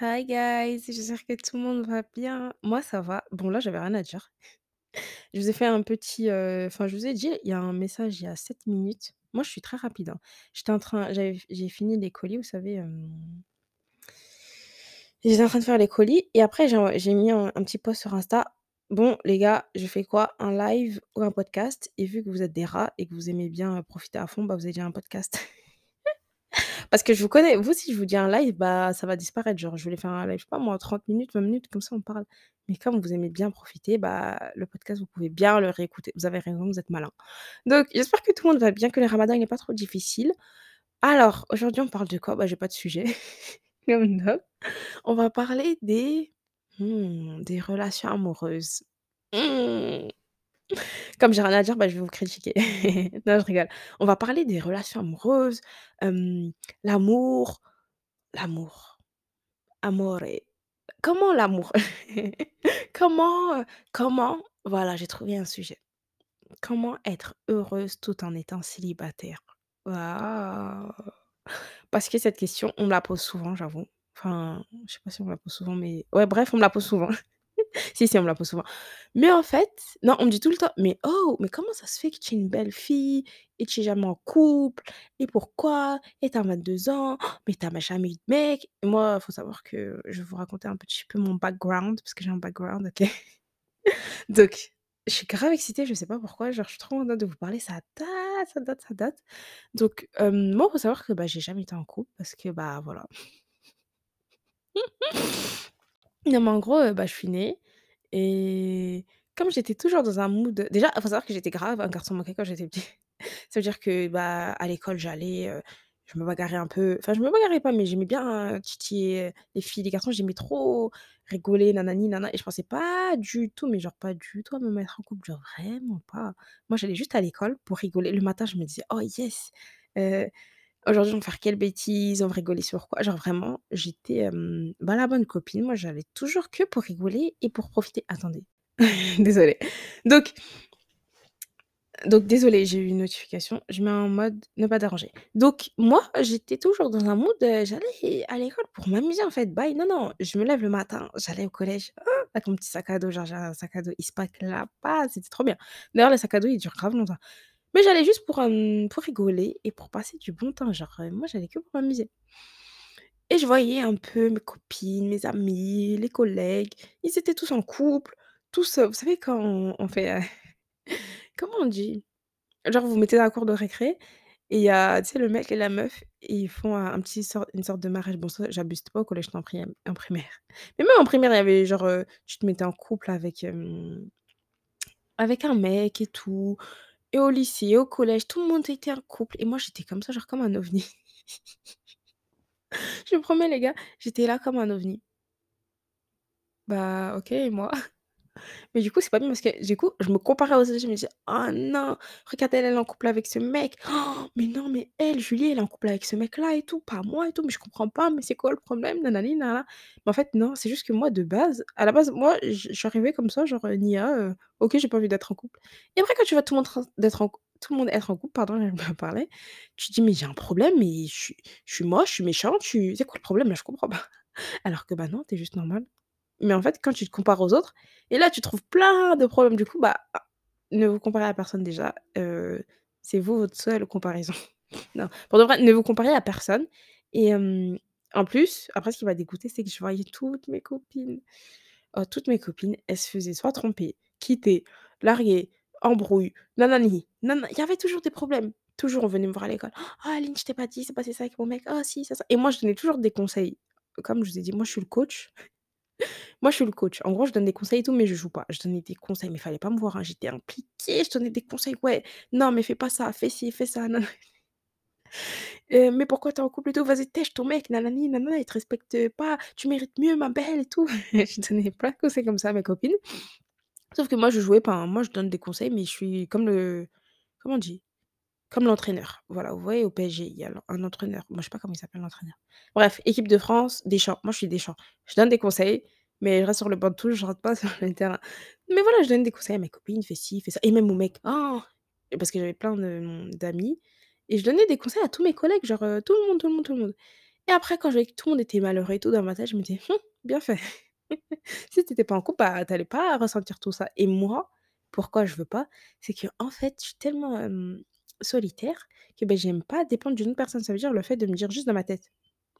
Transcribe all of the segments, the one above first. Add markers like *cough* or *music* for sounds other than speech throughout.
Hi guys, j'espère que tout le monde va bien. Moi, ça va. Bon, là, j'avais rien à dire. Je vous ai fait un petit, heu, enfin, je vous ai dit, il y a un message il y a 7 minutes. Moi, je suis très rapide, hein. J'étais en train j'ai fini les colis, vous savez, j'étais en train de faire les colis et après j'ai mis un petit post sur Insta: «Bon les gars, je fais quoi? Un live ou un podcast?» et vu que vous êtes des rats et que vous aimez bien, heu, profiter à fond, bah, vous avez dit un podcast. *laughs* Parce que je vous connais, vous, si je vous dis un live, bah, ça va disparaître. Genre, je voulais faire un live, je sais pas moi, 30 minutes, 20 minutes, comme ça on parle. Mais comme vous aimez bien profiter, bah, le podcast, vous pouvez bien le réécouter. Vous avez raison, vous êtes malins. Donc, j'espère que tout le monde va bien, que le ramadan, il est pas trop difficile. Alors, aujourd'hui, on parle de quoi? Bah, j'ai pas de sujet, *laughs* comme d'hab. On va parler des, mmh, des relations amoureuses. Mmh. *laughs* Comme j'ai rien à dire, bah, je vais vous critiquer. *laughs* Non, je rigole. On va parler des relations amoureuses, hem, l'amour l'amour, amore. Comment l'amour? *laughs* Comment, heu, comment voilà, j'ai trouvé un sujet. Comment être heureuse tout en étant célibataire? Waouh! Parce que cette question, on me la pose souvent, j'avoue. Enfin, je sais pas si on me la pose souvent, mais ouais, bref, on me la pose souvent. *laughs* Si, si, on me la pose souvent. Mais en fait non, on me dit tout le temps: «Mais oh, mais comment ça se fait que tu es une belle fille et tu es jamais en couple? Et pourquoi? Et tu as 22 ans, mais tu as jamais eu de mec?» et moi, faut savoir que je vais vous raconter un petit peu mon background, parce que j'ai un background, OK? *laughs* Donc, je suis grave excitée, je sais pas pourquoi, genre, je suis trop contente de vous parler, ça date, ça date, ça date. Donc, hem, moi, faut savoir que, bah, j'ai jamais été en couple parce que, bah, voilà. Non, mais en gros, bah, je suis née et comme j'étais toujours dans un mood déjà, il faut savoir que j'étais grave un garçon manqué quand j'étais petite. *laughs* Ça veut dire que, bah, à l'école, j'allais, je me bagarrais un peu enfin, je me bagarrais pas, mais j'aimais bien, titiller, les filles, les garçons, j'aimais trop rigoler, nanani, nana et je pensais pas du tout, mais genre pas du tout à me mettre en couple, genre vraiment pas. Moi, j'allais juste à l'école pour rigoler. Le matin, je me disais: «Oh yes, aujourd'hui, on va faire quelle bêtise? On va rigoler sur quoi?» genre vraiment, j'étais, bah, la bonne copine. Moi, j'allais toujours que pour rigoler et pour profiter. Attendez, *laughs* désolée. Donc donc désolée, j'ai eu une notification, je mets en mode ne pas déranger. Donc moi, j'étais toujours dans un mood, j'allais à l'école pour m'amuser en fait, bye. Non, non, je me lève le matin, j'allais au collège, ah, avec mon petit sac à dos, genre j'ai un sac à dos Eastpak là-bas, c'était trop bien. D'ailleurs, les sacs à dos, ils durent grave longtemps. Mais j'allais juste pour, pour rigoler et pour passer du bon temps, genre, heu, moi j'allais que pour m'amuser. Et je voyais un peu mes copines, mes amis, les collègues, ils étaient tous en couple, tous, vous savez quand on fait, heu, *laughs* comment on dit? Genre vous mettez dans la cour de récré et il y a, tu sais, le mec et la meuf et ils font un petit sort une sorte de mariage. Bon ça, j'abuse, pas au collège, en primaire. Mais même en primaire, il y avait genre, heu, tu te mettais en couple avec, avec un mec et tout et au lycée, au collège, tout le monde était en couple et moi j'étais comme ça, genre comme un ovni. *laughs* Je promets les gars, j'étais là comme un ovni. Bah, OK et moi? Mais du coup, c'est pas bien parce que du coup, je me comparais aux autres, je me disais: «Oh non, regarde elle, elle est en couple avec ce mec. Oh, *gasps* Mais non, mais elle, Julie, elle est en couple avec ce mec-là et tout, pas moi et tout, mais je comprends pas, mais c'est quoi le problème? Nanani nana». Mais en fait, non, c'est juste que moi, de base, à la base, moi, je arrivée comme ça, genre, heu, Nia, heu, OK, j'ai pas envie d'être en couple. Et après, quand tu vois tout le monde d'être tout le monde être en couple, pardon, *laughs* pas à parler, tu te dis: «Mais j'ai un problème, mais je suis moche, je suis suis c'est quoi le problème là? Je comprends pas». Alors que bah non, tu es juste normale. Mais en fait, quand tu te compares aux autres et là, tu trouves plein de problèmes. Du coup, bah, ne vous comparez à personne déjà, heu, c'est vous votre seule comparaison. *laughs* Non, pour de vrai, ne vous comparez à personne et en plus, après ce qui m'a dégoûtée, c'est que je voyais toutes mes copines, oh, toutes mes copines, elles se faisaient soit tromper, quitter, larguer, embrouille, nanani, nana il y avait toujours des problèmes. Toujours, on venait me voir à l'école: «Oh Aline, je t'ai pas dit, c'est passé ça avec mon mec. Oh si, ça, ça» et moi, je donnais toujours des conseils. Comme je vous ai dit, moi, je suis le coach. Moi, je suis le coach. En gros, je donne des conseils et tout, mais je joue pas. Je donnais des conseils, mais fallait pas me voir, hein, j'étais impliquée, je donnais des conseils: «Ouais, non, mais fais pas ça, fais ci, fais ça, *laughs* heu, mais pourquoi tu es en couple et tout? Vas-y tèche ton mec, nanani nanana, il te respecte pas, tu mérites mieux ma belle et tout». *laughs* Je donnais plein de conseils comme ça à mes copines. Sauf que moi, je jouais pas, hein. Moi, je donne des conseils, mais je suis comme le comment on dit? Comme l'entraîneur. Voilà, vous voyez au PSG, il y a un entraîneur. Moi, je sais pas comment il s'appelle l'entraîneur. Bref, équipe de France, Deschamps. Moi, je suis Deschamps. Je donne des conseils, mais je reste sur le banc de touche, je rentre pas *laughs* sur le terrain. Mais voilà, je donne des conseils à mes copines: «Fais ci, fais ça» et même aux mecs. Oh! Parce que j'avais plein d'amis et je donnais des conseils à tous mes collègues, genre, heu, tout le monde, tout le monde, tout le monde Et après quand je voyais que tout le monde était malheureux et tout dans ma tête, je me disais: «Mmh, bien fait». *laughs* Si tu étais pas en couple, bah, tu allais pas ressentir tout ça et moi, pourquoi je veux pas? C'est qu'en fait, je suis tellement, solitaire que, beh, j'aime pas dépendre d'une personne. Ça veut dire le fait de me dire juste dans ma tête: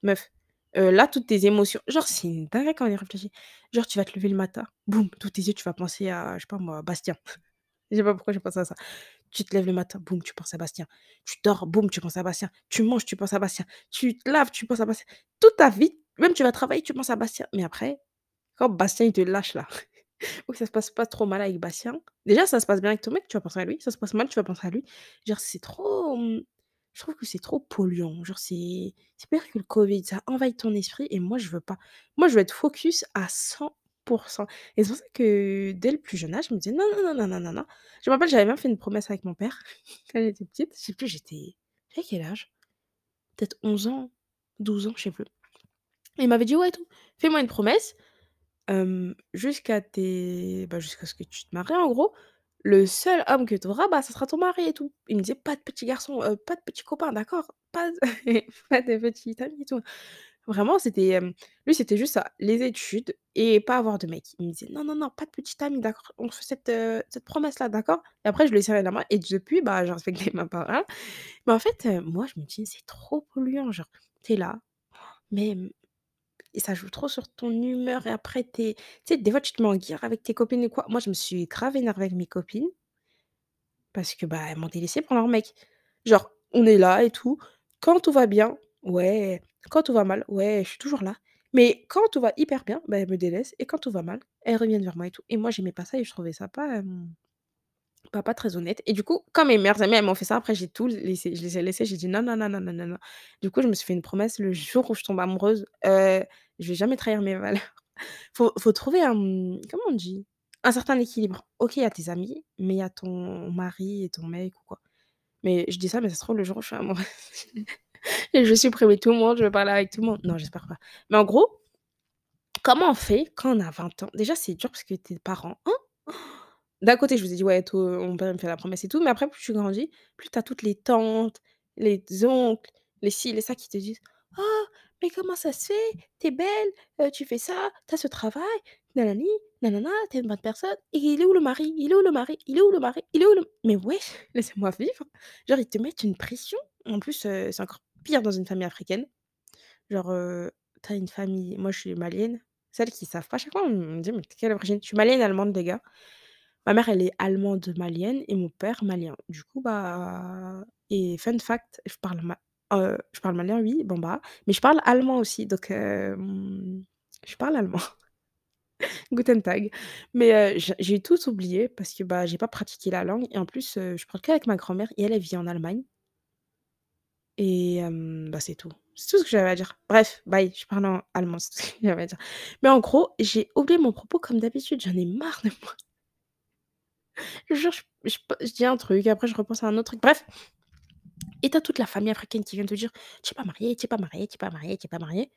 «Meuf, heu, là, toutes tes émotions» genre c'est une dinguerie quand on y réfléchit. Genre tu vas te lever le matin, boum, tous tes yeux, tu vas penser à, je sais pas moi, Bastien. *laughs* Je sais pas pourquoi j'ai pensé à ça. Tu te lèves le matin, boum, tu penses à Bastien. Tu dors, boum, tu penses à Bastien. Tu manges, tu penses à Bastien. Tu te laves, tu penses à Bastien. Toute ta vie, même tu vas travailler, tu penses à Bastien. Mais après, quand Bastien il te lâche là, ou ça se passe pas trop mal avec Bastien, déjà ça se passe bien avec ton mec, tu vas penser à lui, ça se passe mal, tu vas penser à lui. Genre c'est trop, mmh, je trouve que c'est trop polluant. Genre c'est c'est pire que le covid, ça envahit ton esprit et moi je veux pas. Moi je veux être focus à 100% et c'est pour ça que dès le plus jeune âge, je me disais: «Non, non, non, non, non, non, non». Je me rappelle, j'avais même fait une promesse avec mon père *laughs* quand j'étais petite. Je sais plus, j'étais j'avais quel âge? Peut-être 11 ans, 12 ans, je sais plus. Et il m'avait dit: «Ouais, tout, fais-moi une promesse, jusqu'à tes bah, jusqu'à ce que tu te maries en gros, le seul homme que tu auras, bah, ça sera ton mari et tout». Il me disait: «Pas de petits garçons, pas de petits copains, d'accord? Pas de *laughs* pas de et tout». Vraiment, c'était, lui, c'était juste ça, les études et pas avoir de mec. Il me disait: «Non, non, non, pas de petit ami, d'accord? On fait cette, cette promesse-là, d'accord?» et après je lui ai serré la main et depuis, bah, j'ai respecté *laughs* ma parole. Mais en fait, moi, je me dis: «C'est trop polluant», genre, tu es là, mais et ça joue trop sur ton humeur et après tu sais, des fois, tu te mets en guerre avec tes copines ou quoi. Moi, je me suis grave énervée avec mes copines parce que, bah, elles m'ont délaissée pour leur mec. Genre, on est là et tout, quand tout va bien, ouais, quand tout va mal, ouais, je suis toujours là. Mais quand tout va hyper bien, bah, elles me délaissent et quand tout va mal, elles reviennent vers moi et tout. Et moi, j'aimais pas ça et je trouvais ça pas, pas très honnête. Et du coup, quand mes meilleures amies, elles m'ont fait ça, après j'ai tout laissé. Je les ai laissées, j'ai dit: «Non, non, non, non, non, non, non». Du coup, je me suis fait une promesse, le jour où je tombe amoureuse, heu, je vais jamais trahir mes valeurs. *laughs* Faut faut trouver un, comment on dit? Un certain équilibre. OK, il y a tes amis, mais il y a ton mari et ton mec ou quoi. Mais je dis ça, mais ça se trouve le jour où je suis amoureuse *laughs* je vais supprimer tout le monde, je vais parler avec tout le monde. Non, j'espère pas. Mais en gros, comment on fait quand on a 20 ans? Déjà, c'est dur parce que tes parents, hein? D'un côté, je vous ai dit: «Ouais, tout père il me fait la promesse et tout», mais après plus tu grandis, plus tu as toutes les tantes, les oncles, les ci, les ça qui te disent: «Oh, mais comment ça se fait? Tu es belle, heu, tu fais ça, tu as ce travail, nanani, nanana, tu es une bonne personne et il est où le mari? Il est où le mari? Il est où le mari? Il est où le» mais wesh, *laughs* laissez-moi vivre! Genre ils te mettent une pression. En plus, heu, c'est encore pire dans une famille africaine. Genre, heu, tu as une famille moi je suis malienne, celles qui savent pas, chaque fois on me dit: «Mais quelle origine?» je suis malienne allemande les gars. Ma mère, elle est allemande malienne et mon père malien. Du coup, bah et fun fact, je parle ma heu, je parle malien, oui, bambara, mais je parle allemand aussi, donc hem, je parle allemand. *laughs* Guten Tag. Mais heu, j j'ai tout oublié parce que, bah, j'ai pas pratiqué la langue et en plus, je parle qu'avec ma grand-mère et elle, vit en Allemagne et bah, c'est tout. C'est tout ce que j'avais à dire. Bref, bye, je parle en allemand, c'est tout ce que j'avais à dire. Mais en gros, j'ai oublié mon propos comme d'habitude, j'en ai marre de moi. Je dis un truc, après je repense à un autre truc. Bref et tu as toute la famille africaine qui vient te dire: «Tu es pas marié, tu es pas marié, tu es pas marié, tu es pas marié»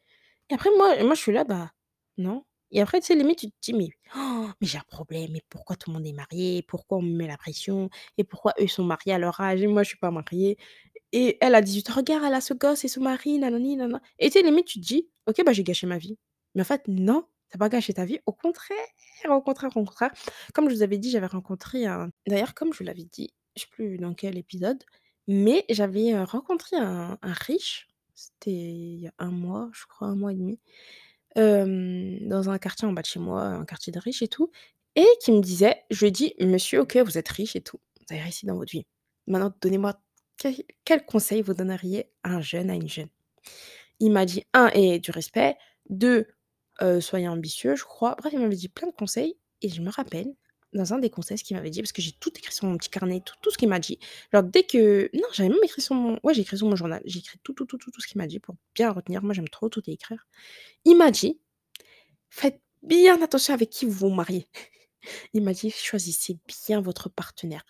et après moi moi je suis là, bah, non et après tu sais limite tu te dis: «Mais oh, mais j'ai un problème, mais pourquoi tout le monde est marié? Pourquoi on me met la pression? Et pourquoi eux sont mariés à leur âge et moi je suis pas mariée? Et elle a 18 ans, regarde elle a ce gosse et ce mari, nanani nana» et tu sais limite tu te dis: «OK, bah, j'ai gâché ma vie». Mais en fait non, tu as pas gâché ta vie, au contraire, au contraire, au contraire. Comme je vous avais dit, j'avais rencontré un d'ailleurs comme je vous l'avais dit, je sais plus dans quel épisode, mais j'avais, heu, rencontré un un riche, c'était il y a un mois, je crois, un mois et demi, dans un quartier en bas de chez moi, un quartier de riches et tout et qui me disait je lui ai dit: «Monsieur, OK, vous êtes riche et tout, vous avez réussi dans votre vie. Maintenant donnez-moi quel conseil vous donneriez à un jeune, à une jeune?» il m'a dit: «1 ayez du respect, 2 soyez ambitieux», je crois. Bref, il m'avait dit plein de conseils et je me rappelle, dans un des conseils, ce qu'il m'avait dit, parce que j'ai tout écrit sur mon petit carnet, tout tout ce qu'il m'a dit. Genre dès que non, j'avais même écrit sur mon ouais, j'ai écrit sur mon journal, j'ai écrit tout, tout, tout, tout, tout ce qu'il m'a dit pour bien retenir. Moi, j'aime trop tout écrire. Il m'a dit: «Faites bien attention avec qui vous vous mariez». *laughs* Il m'a dit: «Choisissez bien votre partenaire».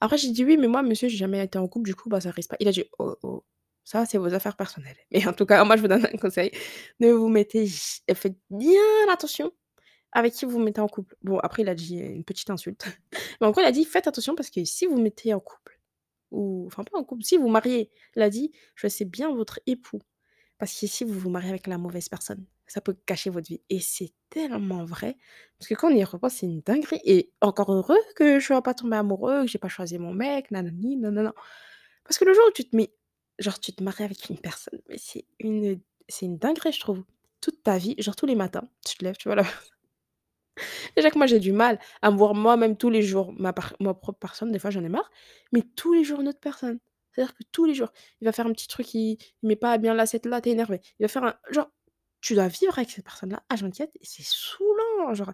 Après j'ai dit: «Oui, mais moi monsieur, j'ai jamais été en couple, du coup, bah, ça risque pas». Il a dit: «Oh, oh, ça c'est vos affaires personnelles, mais en tout cas, moi je vous donne un conseil, ne vous mettez j faites bien attention avec qui vous vous mettez en couple». Bon après il a dit une petite insulte, mais en gros il a dit: «Faites attention parce que si vous mettez en couple ou enfin pas en couple, si vous mariez», il a dit: «Choisissez bien votre époux. Parce que si vous vous mariez avec la mauvaise personne, ça peut gâcher votre vie. Et c'est tellement vrai parce que quand on y repense, c'est une dinguerie. Et encore heureux que je sois pas tombée amoureux, que j'ai pas choisi mon mec, nanani, nanana. Parce que le jour où tu te mets genre tu te maries avec une personne, mais c'est une c'est une dinguerie, je trouve. Toute ta vie, genre tous les matins, tu te lèves, tu vois la *laughs* déjà que moi j'ai du mal à me voir moi-même tous les jours, ma propre personne, des fois j'en ai marre, mais tous les jours une autre personne. C'est-à-dire que tous les jours, il va faire un petit truc, il il met pas bien l'assiette là, tu es énervé. Il va faire un genre, tu dois vivre avec cette personne-là H24 et c'est saoulant, genre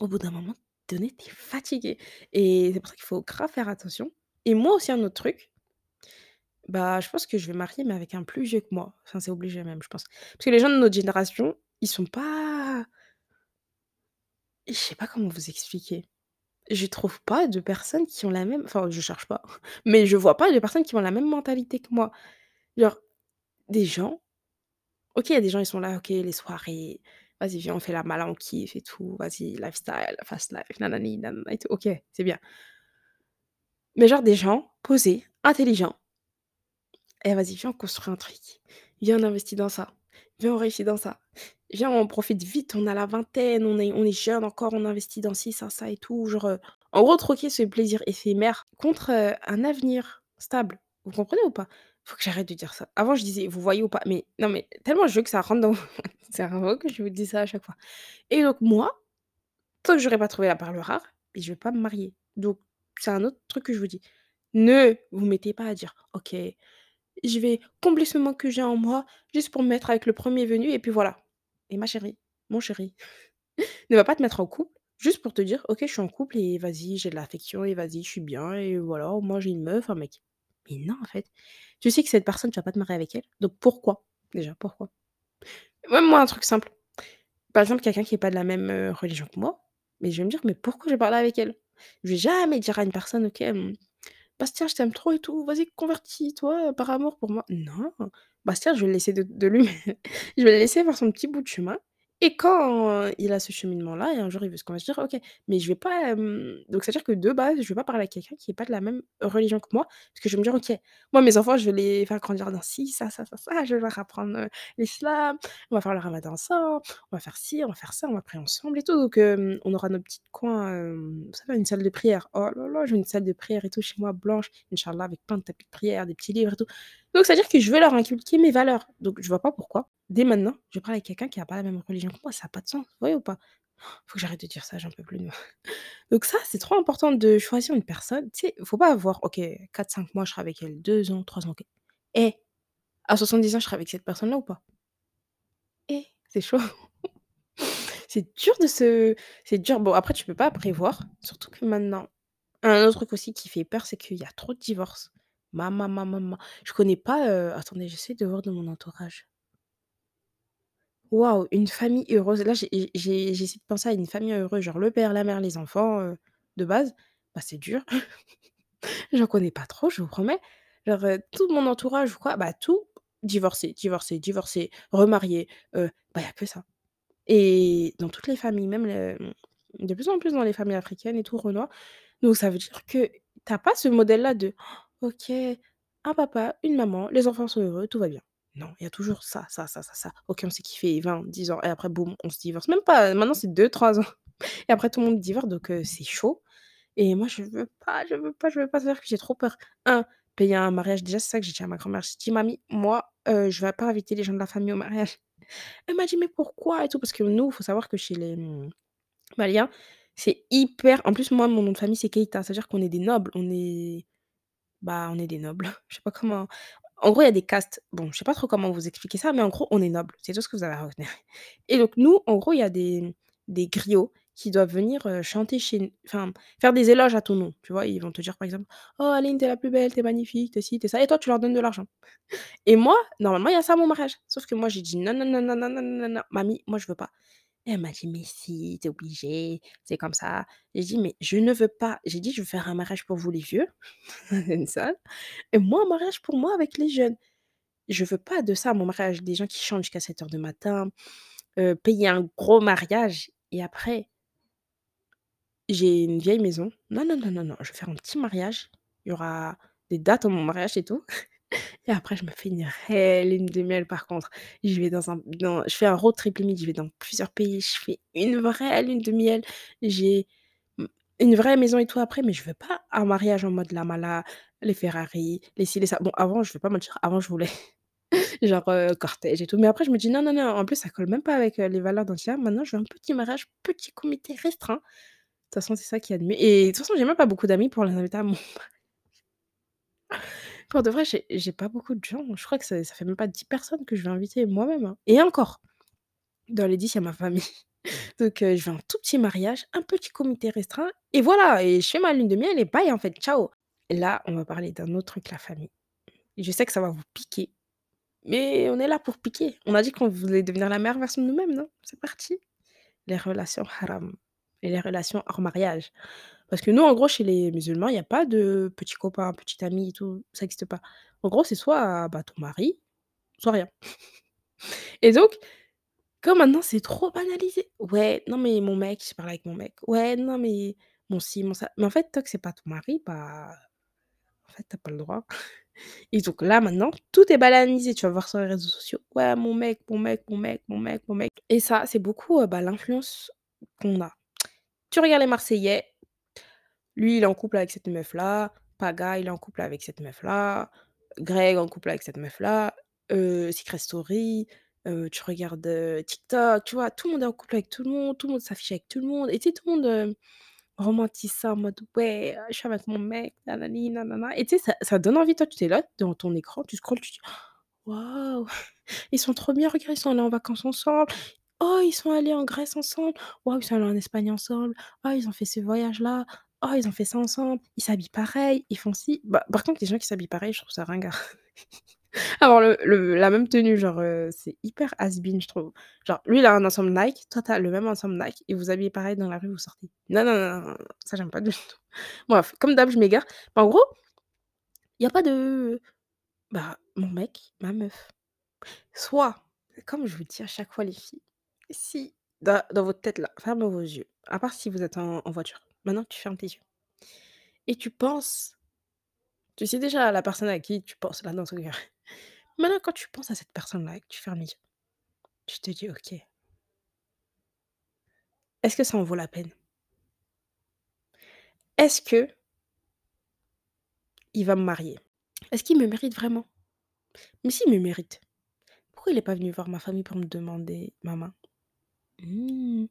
au bout d'un moment donné, tu es fatigué et c'est pour ça qu'il faut grave faire attention et moi aussi un autre truc, bah, je pense que je vais marier mais avec un plus vieux que moi. Enfin, c'est obligé même, je pense. Parce que les gens de notre génération, ils sont pas je sais pas comment vous expliquer. Je trouve pas de personnes qui ont la même enfin, je cherche pas, *laughs* mais je vois pas de personnes qui ont la même mentalité que moi. Genre, des gens OK, il y a des gens, ils sont là, OK, les soirées, vas-y, viens, on fait la malin, on kiffe et tout, vas-y, lifestyle, fast life, nanani, nanana et tout. OK, c'est bien. Mais genre des gens posés, intelligents. «Eh vas-y, viens, on construit un truc. Viens, on investit dans ça. Viens, on réussit dans ça. Viens, on profite vite, on a la vingtaine, on est on est jeune encore, on investit dans ci, ça, ça et tout». Genre, heu, en gros, troquer ce plaisir éphémère contre, heu, un avenir stable. Vous comprenez ou pas? Faut que j'arrête de dire ça. Avant, je disais: «Vous voyez ou pas?» mais non, mais tellement je veux que ça rentre dans mon *laughs* cerveau que je vous dis ça à chaque fois et donc moi, tant que j'aurai pas trouvé la perle rare et je vais pas me marier. Donc c'est un autre truc que je vous dis. Ne vous mettez pas à dire: «OK, je vais combler ce manque que j'ai en moi juste pour me mettre avec le premier venu et puis voilà». Et ma chérie, mon chéri, *laughs* ne va pas te mettre en couple juste pour te dire: «OK, je suis en couple et vas-y, j'ai de l'affection et vas-y, je suis bien et voilà, moins j'ai une meuf, un mec». Mais non, en fait. Tu sais que cette personne, tu vas pas te marier avec elle, donc pourquoi? Déjà, pourquoi? Même moi, un truc simple. Par exemple, quelqu'un qui est pas de la même, heu, religion que moi, mais je vais me dire: «Mais pourquoi je vais parler avec elle?» je vais jamais dire à une personne: «OK, hem, Bastien, je t'aime trop et tout, vas-y convertis-toi, par amour pour moi». Non, Bastien, je vais le laisser de de lui *laughs* je vais le laisser faire son petit bout de chemin et quand il a ce cheminement-là et un jour il veut se convertir, OK. Mais je vais pas, donc c'est-à-dire que de base, je vais pas parler à quelqu'un qui est pas de la même religion que moi, parce que je vais me dire: «OK, moi mes enfants, je vais les faire grandir dans ci, ça, ça, ça, ça, je vais leur apprendre, l'islam, on va faire le ramadan ensemble, on va faire ci, on va faire ça, on va prier ensemble et tout». Donc on aura notre petit coin, hem, vous savez, une salle de prière. Oh là là, j'ai une salle de prière et tout chez moi blanche, inch'Allah, avec plein de tapis de prière, des petits livres et tout. Donc c'est-à-dire que je veux leur inculquer mes valeurs. Donc je vois pas pourquoi, dès maintenant, je parle avec quelqu'un qui a pas la même religion que moi, ça a pas de sens, vous voyez ou pas? Faut que j'arrête de dire ça, j'en peux plus de. *laughs* Donc ça, c'est trop important de choisir une personne, tu sais, faut pas avoir OK, quatre cinq mois, je serai avec elle, 2 ans, 3 ans, OK. Eh, à 70 ans, je serai avec cette personne-là ou pas? Eh, c'est chaud. *laughs* C'est dur de se c'est dur. Bon, après tu peux pas prévoir, surtout que maintenant un autre truc aussi qui fait peur, c'est qu'il y a trop de divorces. Ma ma ma ma ma je connais pas, attendez, j'essaie de voir dans mon entourage. Waouh, une famille heureuse. Là, j'ai j'essaie de penser à une famille heureuse, genre le père, la mère, les enfants, de base. Bah, c'est dur. *laughs* J'en connais pas trop, je vous promets. Genre, tout mon entourage ou quoi, bah, tout divorcé, divorcé, divorcé, remarié, bah, il a que ça. Et dans toutes les familles, même le de plus en plus dans les familles africaines et tout, renois. Donc ça veut dire que tu as pas ce modèle-là de: «OK, un papa, une maman, les enfants sont heureux, tout va bien». Non, il y a toujours ça, ça, ça, ça, ça. OK, on s'est kiffé 20-10 ans et après boum, on se divorce. Même pas, maintenant c'est deux trois ans *laughs* et après tout le monde divorce donc c'est chaud et moi je veux pas, je veux pas, je veux pas, c'est-à-dire que j'ai trop peur. Un, payer un mariage, déjà c'est ça que j'ai dit à ma grand-mère, j'ai dit: «Mamie, moi, heu, je vais pas inviter les gens de la famille au mariage». Elle m'a dit: «Mais pourquoi?» et tout, parce que nous, il faut savoir que chez les, mmh, maliens, c'est hyper en plus, moi, mon nom de famille, c'est Keïta, c'est-à-dire qu'on est des nobles, on est bah, on est des nobles. Je sais pas comment. En gros, il y a des castes. Bon, je sais pas trop comment vous expliquer ça, mais en gros, on est nobles. C'est tout ce que vous avez à retenir. Et donc, nous, en gros, il y a des, des griots qui doivent venir euh, chanter chez enfin faire des éloges à ton nom tu vois ils vont te dire par exemple oh Aline t'es la plus belle t'es magnifique t'es ci t'es ça et toi tu leur donnes de l'argent et moi normalement il y a ça à mon mariage sauf que moi j'ai dit non non non non non non non mamie moi je veux pas elle m'a dit: «Mais si, tu es obligée, c'est comme ça». J'ai dit: «Mais je ne veux pas». J'ai dit: «Je veux faire un mariage pour vous les vieux, *laughs* une salle, et moi, un mariage pour moi avec les jeunes. Je veux pas de ça, mon mariage, des gens qui chantent jusqu'à sept heures du matin, payer un gros mariage et après, j'ai une vieille maison. Non, non, non, non, non, je vais faire un petit mariage. Il y aura des dates à mon mariage et tout Et après je me fais une réelle lune de miel par contre. Je vais dans un dans je fais un road trip limite, je vais dans plusieurs pays, je fais une vraie lune de miel. J'ai, une vraie maison et tout après, mais je veux pas un mariage en mode la mala, les Ferrari, les ci, les ça. Bon avant, je vais pas mentir, avant je voulais *laughs* genre, heu, cortège et tout, mais après je me dis: «Non, non, non, en plus ça colle même pas avec, heu, les valeurs dont je Maintenant je veux un petit mariage, petit comité restreint. De toute façon, c'est ça qui est admis et de toute façon, j'ai même pas beaucoup d'amis pour les inviter à mon *laughs* Pour de vrai, j'ai pas beaucoup de gens. Je crois que ça ça fait même pas 10 personnes que je vais inviter moi-même, hein et encore, dans les 10, il y a ma famille. *laughs* Donc heu, je veux un tout petit mariage, un petit comité restreint et voilà et je fais ma lune de miel et bye en fait, ciao. Là, on va parler d'un autre truc, la famille. Je sais que ça va vous piquer, mais on est là pour piquer. On a dit qu'on voulait devenir la meilleure version de nous-mêmes, non? C'est parti. Les relations haram et les relations hors mariage. Parce que nous, en gros, chez les musulmans, il y a pas de petit copain, petit ami et tout, ça existe pas. En gros, c'est soit, bah, ton mari, soit rien. *laughs* Et donc, comme maintenant c'est trop banalisé: «Ouais, non mais mon mec, je parle avec mon mec. Ouais, non mais mon ci, mon ça». Mais en fait, tant que c'est pas ton mari, bah, en fait, tu as pas le droit. *laughs* Et donc là, maintenant, tout est banalisé. Tu vas voir sur les réseaux sociaux: «Ouais, mon mec, mon mec, mon mec, mon mec, mon mec» et ça, c'est beaucoup, heu, bah, l'influence qu'on a. Tu regardes les Marseillais Lui, il est en couple avec cette meuf-là, Paga, il est en couple avec cette meuf-là, Greg en couple avec cette meuf-là, heu, Secret Story, heu, tu regardes, heu, TikTok, tu vois? Tout le monde est en couple avec tout le monde, tout le monde s'affiche avec tout le monde et tu sais, tout le monde, romantise ça en mode: «Ouais, je suis avec mon mec, nanani nanana» et tu sais, ça ça donne envie. Toi, tu es là, devant ton écran, tu scrolles, tu dis: «Waouh, *laughs* ils sont trop bien, regarde, ils sont allés en vacances ensemble. Oh, ils sont allés en Grèce ensemble. Waouh, ils sont allés en Espagne ensemble. Ah, ils ont fait ce voyage-là. Oh, ils ont fait ça ensemble, ils s'habillent pareil, ils font ci. Bah, par contre, les gens qui s'habillent pareil, je trouve ça ringard. *laughs* Avoir le la même tenue, genre, heu, c'est hyper has-been, je trouve. Genre, lui, il a un ensemble Nike, toi, tu as le même ensemble Nike et vous habillez pareil dans la rue, vous sortez. Non, non, non, non, ça, j'aime pas du tout. *laughs* Bref, comme d'hab, je m'égare. Mais en gros, il y a pas de bah, mon mec, ma meuf. Soit, comme je vous dis à chaque fois les filles, si dans dans votre tête là, fermez vos yeux, à part si vous êtes en voiture. Maintenant, tu fermes tes yeux et tu penses tu sais déjà la personne à qui tu penses là dans ton cœur. *laughs* Maintenant quand tu penses à cette personne-là et que tu fermes les yeux, tu te dis: «OK, est-ce que ça en vaut la peine? Est-ce qu'il va me marier? Est-ce qu'il me mérite vraiment? Mais s'il me mérite, pourquoi il est pas venu voir ma famille pour me demander ma main? Mmh.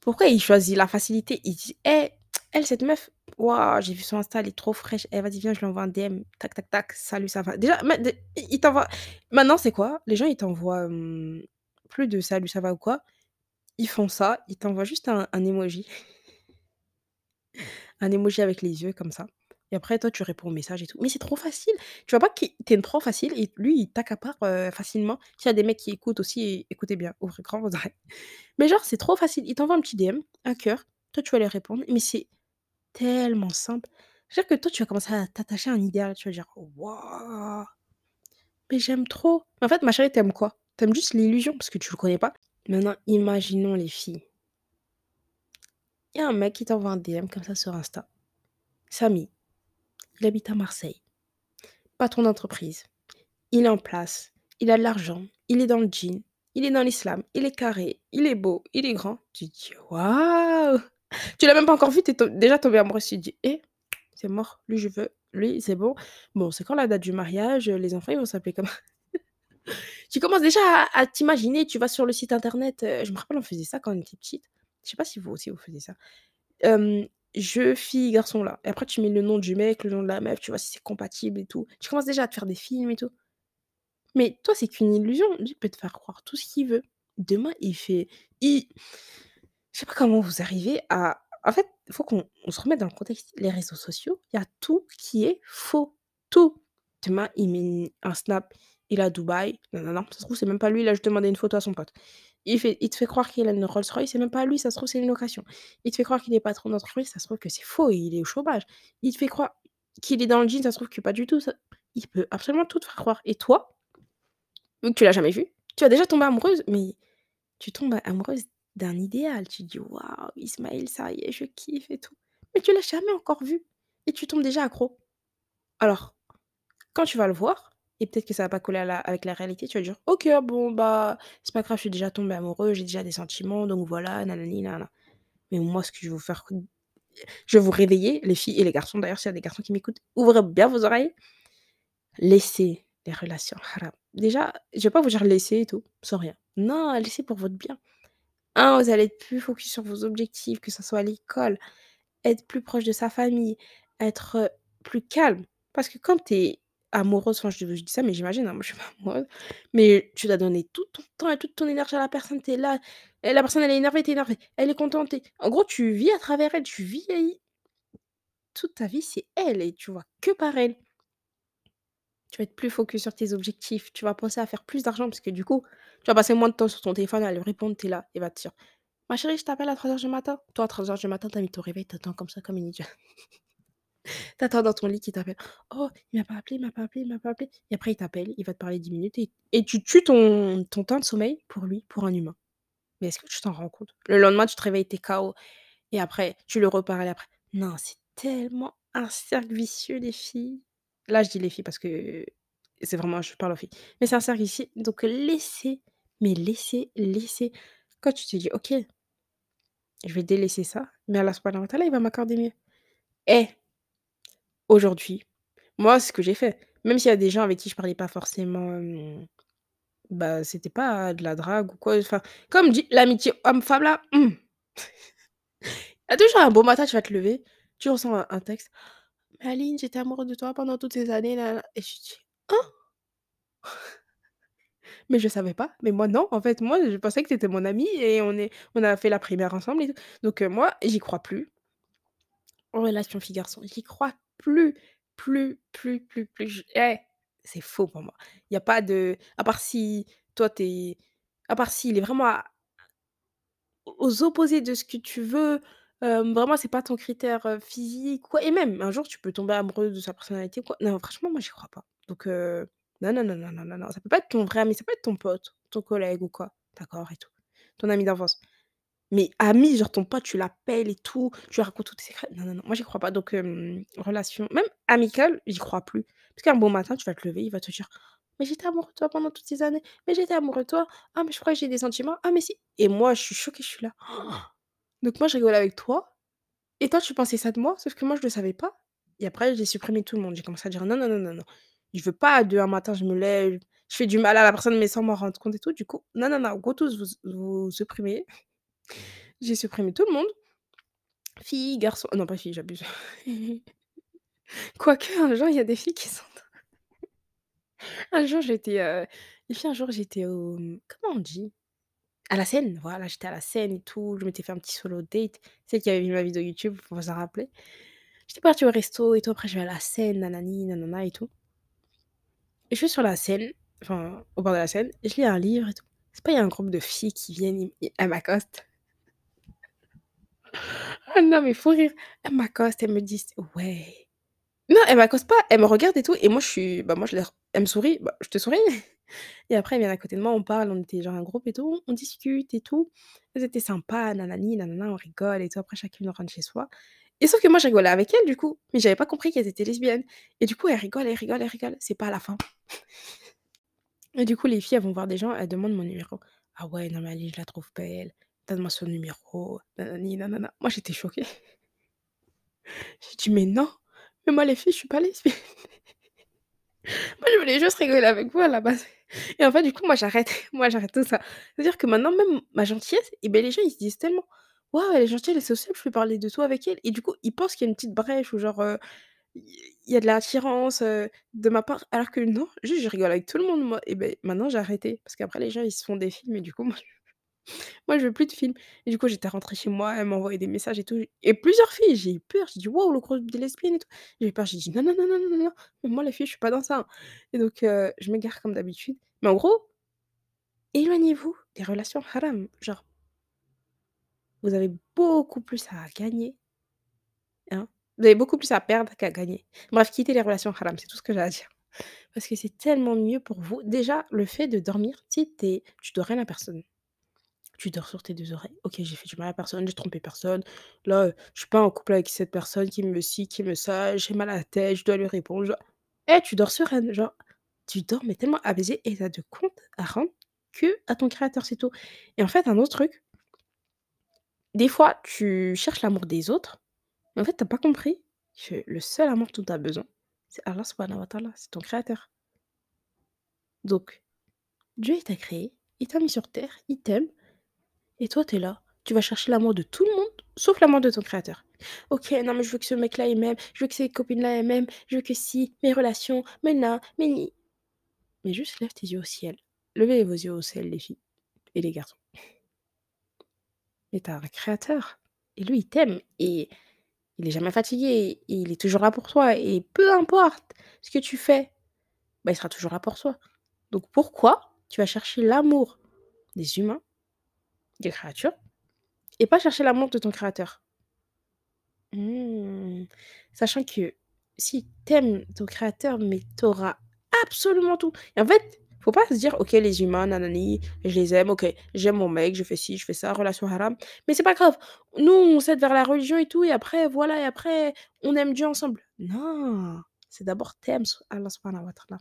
Pourquoi il choisit la facilité? Il dit: «Eh, elle cette meuf, waouh, j'ai vu son Insta, elle est trop fraîche. Eh vas-y viens, je lui envoie un DM, tac tac tac, salut ça va?» déjà il t'envoie maintenant c'est quoi? Les gens ils t'envoient, hem, plus de salut ça va ou quoi, ils font ça, ils t'envoient juste un emoji, *laughs* un emoji avec les yeux comme ça et après toi tu réponds au message et tout. Mais c'est trop facile! Tu vois pas qu'il tu es une trop facile et lui il t'accapare, heu, facilement. S'il y a des mecs qui écoutent aussi, écoutez bien, ouvrez grand vos oreilles. Mais genre, c'est trop facile. Il t'envoie un petit DM, un cœur, toi tu vas lui répondre, mais c'est tellement simple. C'est-à-dire que toi, tu vas commencer à t'attacher à un idéal, tu vas dire: «Waouh, mais j'aime trop». En fait, ma chérie, tu aimes quoi? Tu aimes juste l'illusion parce que tu le connais pas. Maintenant, imaginons les filles. Il y a un mec qui t'envoie un DM comme ça sur Insta. Samy, il habite à Marseille, patron d'entreprise, il est en place, il a de l'argent, il est dans le jean, il est dans l'islam, il est carré, il est beau, il est grand. Tu dis: «Waouh!» Tu l'as même pas encore vu, tu es to déjà tombé amoureux, tu te dis: «Eh, c'est mort, lui je veux, lui c'est bon. Bon, c'est quand la date du mariage? les enfants ils vont s'appeler comment?» *laughs* Tu commences déjà à t'imaginer, tu vas sur le site internet, heu, je me rappelle on faisait ça quand on était petite. Je sais pas si vous aussi vous faisiez ça. Jeu fille, garçon là et après tu mets le nom du mec, le nom de la meuf, tu vois si c'est compatible et tout. Tu commences déjà à te faire des films et tout. Mais toi, c'est qu'une illusion. Il peut te faire croire tout ce qu'il veut. Demain, il fait il je sais pas comment vous arrivez à en fait, il faut qu'on on se remette dans le contexte. Les réseaux sociaux, il y a tout qui est faux. Tout. Demain, il met un snap, il est à Dubaï, non, non, non, ça se trouve, c'est même pas lui, a juste demandé une photo à son pote. Il te fait croire qu'il a une Rolls-Royce, c'est même pas lui, ça se trouve, c'est une location. Il te fait croire qu'il est patron d'entreprise, ça se trouve que c'est faux, il est au chômage. Il te fait croire qu'il est dans le jean, ça se trouve que pas du tout, ça il peut absolument tout te faire croire et toi, vu que tu l'as jamais vu, tu vas déjà tomber amoureuse, mais tu tombes amoureuse d'un idéal. Tu dis: «Waouh, Ismaël, ça y est, je kiffe et tout». Mais tu l'as jamais encore vu et tu tombes déjà accro. Alors, quand tu vas le voir, et peut-être que ça va pas coller à la avec la réalité, tu vas dire: «OK, bon, bah, c'est pas grave, je suis déjà tombé amoureux, j'ai déjà des sentiments, donc voilà, nanani nanana». Mais moi, ce que je vais vous faire je vais vous réveiller, les filles et les garçons d'ailleurs, s'il y a des garçons qui m'écoutent, ouvrez bien vos oreilles. Laissez les relations haram. Déjà, je vais pas vous dire laisser et tout, sans rien. Non, laissez pour votre bien. Un, vous allez être plus focus sur vos objectifs, que ce soit à l'école, être plus proche de sa famille, être, heu, plus calme. Parce que quand tu es amoureuse, je dis ça, mais j'imagine, hein, moi je suis pas amoureuse, mais tu dois donner tout ton temps et toute ton énergie à la personne, tu es là, et la personne elle est énervée, tu es énervé, elle est contente, en gros tu vis à travers elle, tu vis toute ta vie, c'est elle et tu vois que par elle. Tu vas être plus focus sur tes objectifs, tu vas penser à faire plus d'argent parce que du coup, tu vas passer moins de temps sur ton téléphone à lui répondre, tu es là, il va te dire: «Ma chérie, je t'appelle à trois heures du matin». Toi, à trois heures du matin, tu as mis ton réveil, tu attends comme ça, comme une idiote. *laughs* Tu attends dans ton lit qu'il t'appelle: «Oh, il m'a pas appelé, il m'a pas appelé, il m'a pas appelé» et après il t'appelle, il va te parler 10 minutes et et tu tues ton ton temps de sommeil pour lui, pour un humain. Mais est-ce que tu t'en rends compte? Le lendemain, tu te réveilles, tu es KO et après tu le reparles après. Non, c'est tellement un cercle vicieux les filles. Là, je dis les filles parce que c'est vraiment je parle aux filles. Mais c'est un cercle vicieux donc laissez, mais laissez, laissez. Quand tu te dis: «OK, je vais délaisser ça, mais Allah subhanahu wa ta'ala, il va m'accorder mieux». Eh, aujourd'hui, moi, ce que j'ai fait, même s'il y a des gens avec qui je parlais pas forcément, hem, bah, c'était pas de la drague ou quoi, enfin, comme dit l'amitié homme-femme là, mmh, *laughs* il toujours un beau matin, tu vas te lever, tu ressens un texte: «Mais Aline, j'étais amoureux de toi pendant toutes ces années, na» et je dis: «Hein? *laughs* Mais je savais pas, mais moi non, en fait, moi, je pensais que tu étais mon ami et on est on a fait la primaire ensemble et tout». Donc heu, moi, j'y crois plus aux relations filles-garçons, j'y crois plus, plus, plus, plus, plus, j eh, c'est faux pour moi. Il y a pas de à part si toi, tu es à part s'il est vraiment aux opposés de ce que tu veux, vraiment c'est pas ton critère, physique quoi et même un jour tu peux tomber amoureux de sa personnalité ou quoi. Non, franchement, moi j'y crois pas. Donc non, non, non, non, non, non, non, ça peut pas être ton vrai ami, ça peut être ton pote, ton collègue ou quoi, d'accord et tout, ton ami d'enfance. Mais ami, genre ton pote, tu l'appelles et tout, tu lui racontes tous tes secrets. Non, non, non, moi j'y crois pas. Donc relation même amicale, j'y crois plus. Parce qu'un bon matin, tu vas te lever, il va te dire: «Mais j'étais amoureux de toi pendant toutes ces années. Mais j'étais amoureux de toi. Ah mais je crois que j'ai des sentiments. Ah mais si» et moi je suis choquée, je suis là: «Donc moi je rigole avec toi et toi tu pensais ça de moi, sauf que moi je le savais pas» et après j'ai supprimé tout le monde. J'ai commencé à dire: «Non, non, non, non, non, je veux pas de un matin je me lève, je fais du mal à la personne mais sans m'en rendre compte et tout. Du coup, non, non, non, vous tous vous vous supprimez». J'ai supprimé tout le monde, filles, garçons non pas filles, j'abuse. *laughs* Quoique un jour, il y a des filles qui sont *laughs* un jour j'étais, heu, les filles un jour j'étais au, comment on dit? À la scène, voilà, j'étais à la scène et tout, je m'étais fait un petit solo date. Celle qui avait vu ma vidéo YouTube pour s'en rappeler. J'étais partie au resto et tout, après je vais à la scène, nanani, nanana et tout je suis sur la scène, enfin, au bord de la scène je lis un livre et tout. C'est pas, il y a un groupe de filles qui viennent, elles m'accostent. *laughs* Ah non, mais faut rire. Elles m'accostent, elles me disent: «Ouais». Non, elles m'accostent pas, elles me regardent et tout et moi je suis bah, moi je elles me sourient, bah, je te souris *laughs* et après elles viennent à côté de moi, on parle, on était genre un groupe et tout, on discute et tout. Elles étaient sympas, nanani, nanana, on rigole et tout. Après chacune rentre chez soi et sauf que moi je rigolais avec elles du coup, mais j'avais pas compris qu'elles étaient lesbiennes et du coup elles rigolent, elles rigolent, elles rigolent, c'est pas à la fin *laughs* et du coup les filles, elles vont voir des gens, elles demandent mon numéro. «Ah ouais, non mais je la trouve belle, donne-moi son numéro, nanani, nanana». Moi j'étais choquée. *laughs* J'ai dit: «Mais non, mais moi les filles, je suis pas lesbienne». *laughs* Moi je voulais juste rigoler avec vous à la base. Et en fait du coup moi j'arrête, *laughs* moi j'arrête tout ça. C'est-à-dire que maintenant même ma gentillesse et beh, les gens ils se disent tellement: «Waouh, elle est gentille, elle est sociable, je peux parler de tout avec elle» et du coup ils pensent qu'il y a une petite brèche ou genre, heu, il y a de l'attirance, heu, de ma part. Alors que non, juste je rigole avec tout le monde moi. Et beh, maintenant j'ai arrêté. Parce qu'après les gens ils se font des films et du coup moi moi je veux plus de films et du coup j'étais rentrée chez moi, elle m'envoyait des messages et tout et plusieurs filles, j'ai eu peur, j'ai dit: «Waouh, le groupe des lesbiennes et tout». J'ai eu peur, j'ai dit: «Non, non, non, non, non, non, mais moi les filles je suis pas dans ça, hein» et donc je m'égare comme d'habitude mais en gros éloignez-vous des relations haram, genre vous avez beaucoup plus à gagner, hein, vous avez beaucoup plus à perdre qu'à gagner. Bref, quittez les relations haram, c'est tout ce que j'ai à dire. Parce que c'est tellement mieux pour vous. Déjà, le fait de dormir, tu sais, tu es tu dois rien à personne. Tu dors sur tes 2 oreilles. OK, j'ai fait du mal à personne, j'ai trompé personne. Là, heu, je suis pas en couple avec cette personne qui me ci, qui me ça, j'ai mal à la tête, je dois lui répondre, dois eh, tu dors sereine, genre tu dors mais tellement apaisé et tu as de compte à rendre qu'à ton créateur, c'est tout. Et en fait, un autre truc des fois, tu cherches l'amour des autres, mais en fait, tu as pas compris que le seul amour dont tu as besoin, c'est Allah subhanahu wa ta'ala, c'est ton créateur. Donc, Dieu, t'a créé, il t'a mis sur terre, il t'aime et toi, tu es là, tu vas chercher l'amour de tout le monde, sauf l'amour de ton créateur. OK, non, mais je veux que ce mec-là, il m'aime, je veux que ces copines-là, elles m'aiment, je veux que si, mes relations, mais na, mais ni. Mais juste lève tes yeux au ciel. Levez vos yeux au ciel, les filles et les garçons. Mais tu as un créateur et lui, il t'aime et il est jamais fatigué il est toujours là pour toi et peu importe ce que tu fais, bah, il sera toujours là pour toi. Donc pourquoi tu vas chercher l'amour des humains, des créatures et pas chercher l'amour de ton créateur? Mmh. Sachant que si tu aimes ton créateur, mais tu auras absolument tout et en fait, faut pas se dire: «OK, les humains, nanani, je les aime, OK, j'aime mon mec, je fais ci, je fais ça, relation haram, mais c'est pas grave. Nous, on s'aide vers la religion et tout et après voilà et après on aime Dieu ensemble». Non, c'est d'abord tu aimes Allah subhanahu wa ta'ala.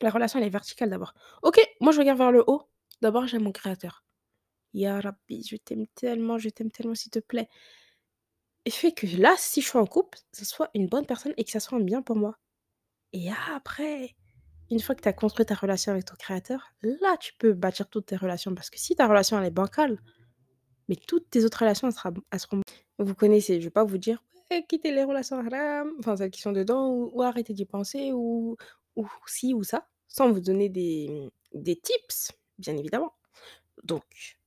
La relation, elle est verticale d'abord. OK, moi je regarde vers le haut, d'abord j'aime mon créateur. Ya Rabbi, je t'aime tellement, je t'aime tellement, s'il te plaît. Et fais que là, si je suis en couple, ce soit une bonne personne et que ça soit un bien pour moi. Et après, une fois que tu as construit ta relation avec ton créateur, là, tu peux bâtir toutes tes relations. Parce que si ta relation, elle est bancale, mais toutes tes autres relations, elles, sera- elles seront... Vous connaissez, je vais pas vous dire, ouais, quittez les relations haram, enfin celles qui sont dedans, ou, ou arrêtez d'y penser, ou, ou ci ou ça, sans vous donner des, des tips, bien évidemment. Donc,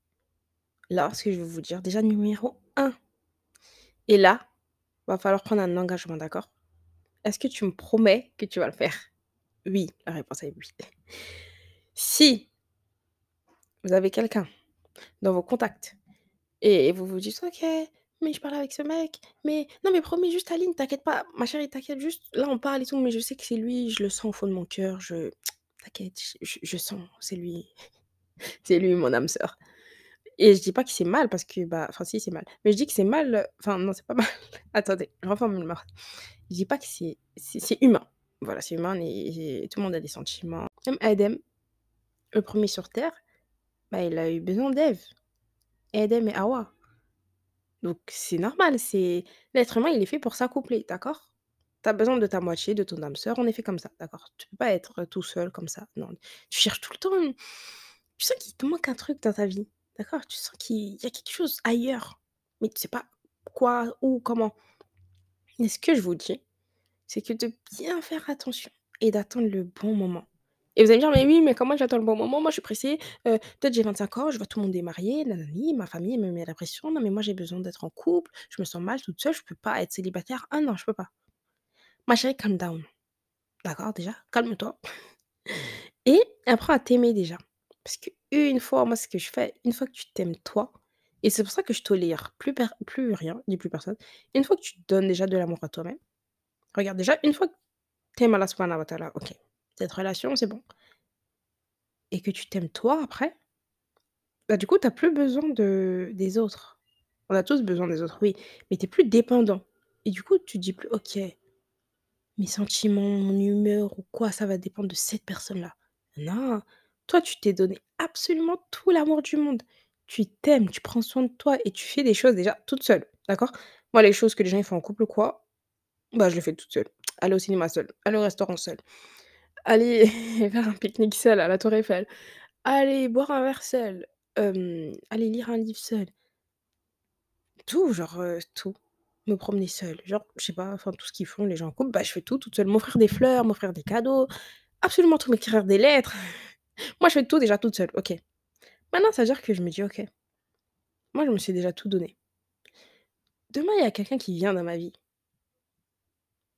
là, ce que je vais vous dire, déjà numéro un. Et là, va falloir prendre un engagement, d'accord? Est-ce que tu me promets que tu vas le faire? Oui, la réponse est oui. Si vous avez quelqu'un dans vos contacts et vous vous dites OK, mais je parle avec ce mec, mais non, mais promis, juste Aline, t'inquiète pas, ma chérie, t'inquiète, juste là on parle et tout, mais je sais que c'est lui, je le sens au fond de mon cœur, je t'inquiète, je, je sens, c'est lui, *laughs* c'est lui mon âme sœur. Et je dis pas que c'est mal parce que bah, enfin si c'est mal, mais je dis que c'est mal, enfin non c'est pas mal. *laughs* Attendez, je reformule ma. Je dis pas que c'est humain. Voilà, c'est humain et tout le monde a des sentiments. Même Adem, le premier sur terre, bah, il a eu besoin d'Ève. Adem et Hawa. Donc c'est normal, c'est l'être humain, il est fait pour s'accoupler, d'accord? Tu as besoin de ta moitié, de ton âme sœur, on est fait comme ça, d'accord? Tu peux pas être tout seul comme ça, non. Tu cherches tout le temps tu sens qu'il te manque un truc dans ta vie, d'accord? Tu sens qu'il y a quelque chose ailleurs, mais tu sais pas quoi, où, comment. Et ce que je vous dis, c'est que de bien faire attention et d'attendre le bon moment. Et vous allez me dire: «Mais oui, mais comment j'attends le bon moment? Moi, je suis pressée, heu, peut-être j'ai 25 ans, je vois tout le monde est marié, nanani, ma famille me met la pression. Non, mais moi, j'ai besoin d'être en couple, je me sens mal toute seule, je peux pas être célibataire. Ah non, je peux pas». Ma chérie, calm down, d'accord, déjà? Calme-toi et apprends à t'aimer déjà. Parce qu'une fois, moi, ce que je fais, une fois que tu t'aimes toi et c'est pour ça que je tolère plus plus rien, ni plus personne. Une fois que tu donnes déjà de l'amour à toi-même, regarde déjà, une fois que tu aimes Allah subhanahu wa ta'ala, OK, cette relation, c'est bon et que tu t'aimes toi après, bah, du coup, tu as plus besoin de des autres. On a tous besoin des autres, oui, mais tu es plus dépendant et du coup, tu dis plus: «OK, mes sentiments, mon humeur ou quoi, ça va dépendre de cette personne-là». Non, toi, tu t'es donné absolument tout l'amour du monde. Tu t'aimes, tu prends soin de toi et tu fais des choses déjà toute seule, d'accord? Moi, les choses que les gens font en couple ou quoi, bah, je les fais toute seule. Aller au cinéma seule, aller au restaurant seule, aller *laughs* faire un pique-nique seule à la Tour Eiffel, aller boire un verre seule, hem, aller lire un livre seule. Tout, genre, heu, tout. Me promener seule, genre, je sais pas, enfin, tout ce qu'ils font les gens en couple, bah, je fais tout toute seule. M'offrir des fleurs, m'offrir des cadeaux, absolument tout, m'écrire des lettres. Moi, je fais tout déjà toute seule, OK. Maintenant, ça veut dire que je me dis: «OK, moi, je me suis déjà tout donné. Demain, il y a quelqu'un qui vient dans ma vie».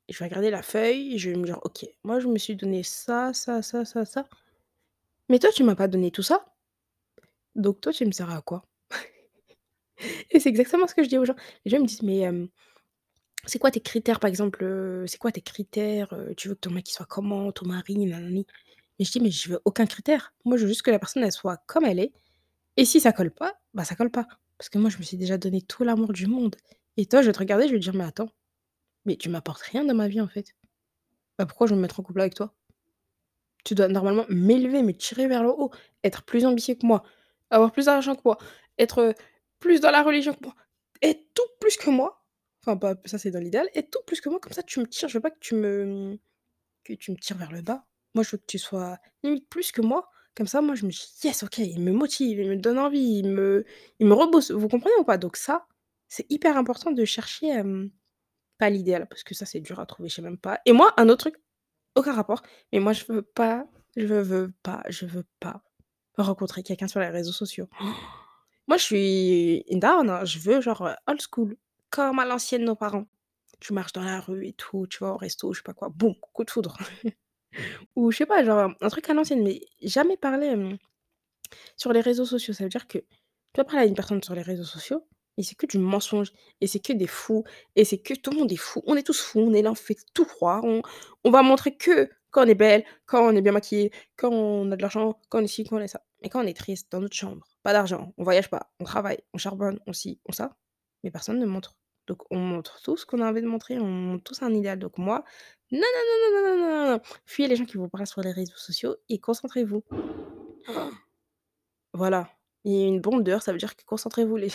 Je vais regarder la feuille je vais me dire: «OK, moi, je me suis donné ça, ça, ça, ça, ça. Mais toi, tu m'as pas donné tout ça. Donc toi, tu me sers à quoi?» *laughs* et c'est exactement ce que je dis aux gens. Les gens me disent: «Mais, hem, c'est quoi tes critères, par exemple, heu, c'est quoi tes critères, heu, tu veux que ton mec, il soit comment, ton mari, nanani?» Et je dis: «Mais je veux aucun critère. Moi, je veux juste que la personne, elle soit comme elle est et si ça colle pas, bah, ça colle pas. Parce que moi, je me suis déjà donné tout l'amour du monde et toi, je vais te regarder, je vais te dire: «Mais attends, mais tu m'apportes rien dans ma vie, en fait. Bah, pourquoi je veux me mettre en couple avec toi? Tu dois normalement m'élever, me tirer vers le haut, être plus ambitieux que moi, avoir plus d'argent que moi, être, heu, plus dans la religion que moi, être tout plus que moi. Enfin pas ça c'est dans l'idéal, être tout plus que moi, comme ça tu me tires, je veux pas que tu me, que tu me tires vers le bas. Moi je veux que tu sois limite plus que moi, comme ça moi je me dis: «Yes OK, il me motive, il me donne envie, il me il me rebooste». Vous comprenez ou pas? Donc ça, c'est hyper important de chercher, pas l'idéal parce que ça c'est dur à trouver, je sais même pas et moi un autre truc aucun rapport, mais moi je veux pas je veux pas je veux pas rencontrer quelqu'un sur les réseaux sociaux. *gasps* Moi je suis down, hein, je veux genre, old school, comme à l'ancienne nos parents. Tu marches dans la rue et tout, tu vas au resto, je sais pas quoi, boum, coup de foudre. *laughs* Ou je sais pas, genre, un truc à l'ancienne, mais jamais parler, hem, sur les réseaux sociaux. Ça veut dire que tu vas parler à une personne sur les réseaux sociaux et c'est que du mensonge et c'est que des fous et c'est que tout le monde est fou. On est tous fous, on est là, on fait tout croire, on on va montrer que quand on est belle, quand on est bien maquillé, quand on a de l'argent, quand on est ci, quand on est ça. Mais quand on est triste dans notre chambre, pas d'argent, on voyage pas, on travaille, on charbonne, on ci, on ça, mais personne ne montre. Donc, on montre tout ce qu'on a envie de montrer, on montre tous un idéal. Donc, moi, non, non, non, non, non, non, non, Fuyez les gens qui vous parlent sur les réseaux sociaux et concentrez-vous. Ah. Voilà. Il y a une bombe dehors, ça veut dire que concentrez-vous, les.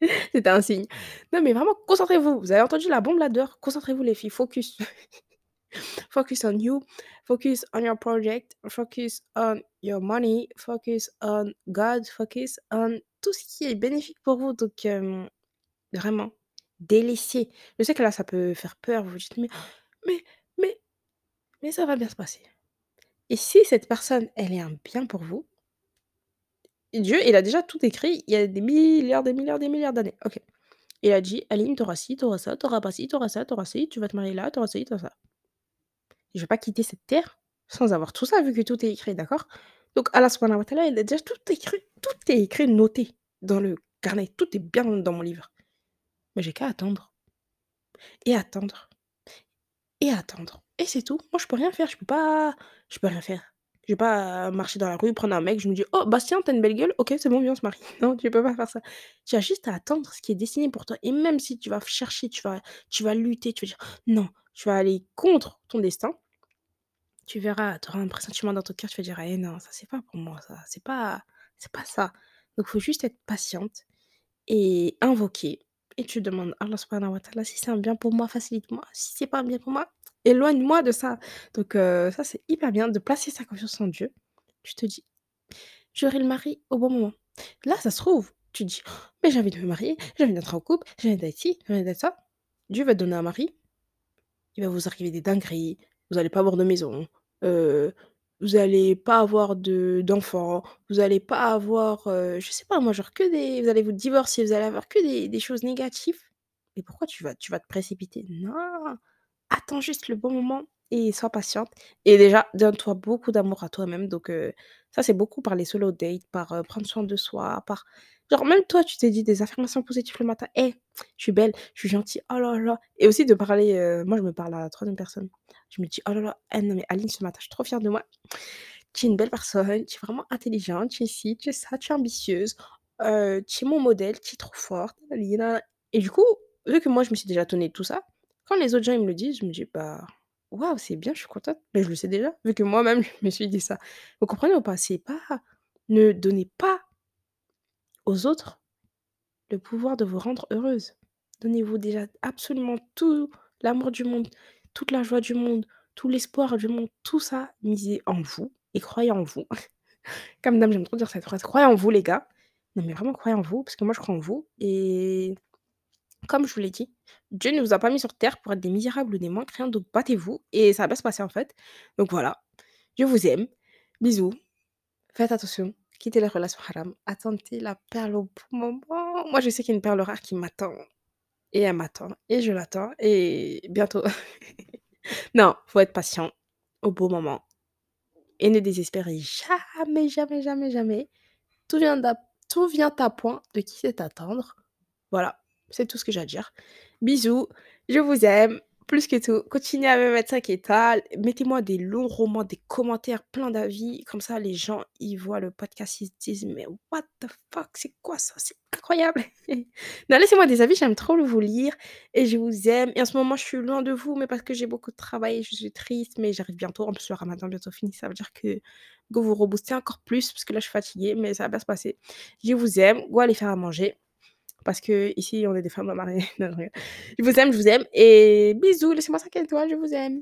*laughs* C'était un signe. Non, mais vraiment, concentrez-vous. Vous avez entendu la bombe là dehors? Concentrez-vous, les filles. Focus. *laughs* focus on you. Focus on your project. Focus on your money. Focus on God. Focus on tout ce qui est bénéfique pour vous. Donc, euh, vraiment, délaissez. Je sais que là, ça peut faire peur, vous dites: «Mais mais mais mais ça va bien se passer» et si cette personne, elle est un bien pour vous Dieu, il a déjà tout écrit il y a des milliards, des milliards, des milliards d'années. OK. Il a dit: «Aline, tu auras ci, tu auras ça, tu auras pas ci, tu auras ça, tu auras ci, tu vas te marier là, tu auras ci, tu auras ça». Je vais pas quitter cette terre sans avoir tout ça, vu que tout est écrit, d'accord? Donc Allah subhanahu wa ta'ala, il a déjà tout écrit, tout est écrit, noté dans le carnet, tout est bien dans mon livre. Mais j'ai qu'à attendre et attendre et attendre et c'est tout. Moi, je peux rien faire, je peux pas je peux rien faire. Je vais pas marcher dans la rue, prendre un mec, je me dis: «Oh Bastien, tu as une belle gueule, OK, c'est bon, viens, on se marie». *laughs* Non, tu peux pas faire ça. Tu as juste à attendre ce qui est destiné pour toi et même si tu vas chercher, tu vas tu vas lutter, tu vas dire: «Non», tu vas aller contre ton destin tu verras, tu auras un pressentiment dans ton cœur, tu vas dire: «Eh non, ça c'est pas pour moi ça, c'est pas c'est pas ça». Donc faut juste être patiente et invoquer et tu demandes Allah subhanahu wa ta'ala si c'est un bien pour moi, facilite-moi, si c'est pas un bien pour moi, éloigne-moi de ça. Donc heu, ça c'est hyper bien de placer sa confiance en Dieu. Tu te dis: «J'aurai le mari au bon moment». Là, ça se trouve, tu dis: «Oh, «Mais j'ai envie de me marier, j'ai envie d'être en couple, j'ai envie d'être ci, j'ai envie d'être ça». Dieu va te donner un mari, il va vous arriver des dingueries, vous allez pas avoir de maison, heu, vous allez pas avoir de d'enfants, vous allez pas avoir, heu, je sais pas moi, genre que des vous allez vous divorcer, vous allez avoir que des des choses négatives. Mais pourquoi tu vas tu vas te précipiter? Non! Attends juste le bon moment et sois patiente et déjà donne-toi beaucoup d'amour à toi-même donc heu, ça c'est beaucoup par les solo dates, par, heu, prendre soin de soi, par genre même toi tu t'es dit des affirmations positives le matin: «Eh, je suis belle, je suis gentille, oh là là» et aussi de parler, heu, moi je me parle à la troisième personne. Je me dis: «Oh là là, eh non mais Aline ce matin je suis trop fière de moi. Tu es une belle personne, tu es vraiment intelligente, tu es ci, tu es ça, tu es ambitieuse, heu, tu es mon modèle, tu es trop forte, nanani na» et du coup, vu que moi je me suis déjà de tout ça, quand les autres gens ils me le disent, je me dis: «Bah, waouh, c'est bien, je suis contente». Mais je le sais déjà, vu que moi-même *laughs* je me suis dit ça. Vous comprenez ou pas? C'est pas ne donnez pas aux autres le pouvoir de vous rendre heureuse. Donnez-vous déjà absolument tout l'amour du monde, toute la joie du monde, tout l'espoir du monde, tout ça, misez en vous et croyez en vous. *laughs* Comme d'hab, j'aime trop dire cette phrase: «Croyez en vous les gars». Non mais vraiment croyez en vous, parce que moi je crois en vous et comme je vous l'ai dit, Dieu ne vous a pas mis sur terre pour être des misérables ou des moins créants, donc battez-vous et ça va se passer en fait. Donc voilà, je vous aime, bisous, faites attention, quittez les relations haram, attendez la perle au bon moment. Moi je sais qu'il y a une perle rare qui m'attend et elle m'attend et je l'attends et bientôt. *laughs* Non, faut être patient au bon moment et ne désespérez jamais, jamais, jamais, jamais. Tout vient à point de qui sait attendre. Voilà, c'est tout ce que j'ai à dire. Bisous, je vous aime, Plus que tout, continuez à me mettre 5 étoiles, mettez-moi des longs romans, des commentaires, plein d'avis, comme ça les gens, ils voient le podcast, ils se disent: «Mais what the fuck, c'est quoi ça? C'est incroyable!» *laughs* non, laissez-moi des avis, j'aime trop vous lire et je vous aime et en ce moment, je suis loin de vous, mais parce que j'ai beaucoup de travail je suis triste, mais j'arrive bientôt. En plus, le ramadan bientôt fini, ça veut dire que go vous rebooster encore plus parce que là, je suis fatiguée, mais ça va bien se passer. Je vous aime, go aller faire à manger parce qu'ici, on est des femmes mariées. *laughs* Non, je. Je vous aime, je vous aime et bisous, laissez-moi 5 étoiles, je vous aime.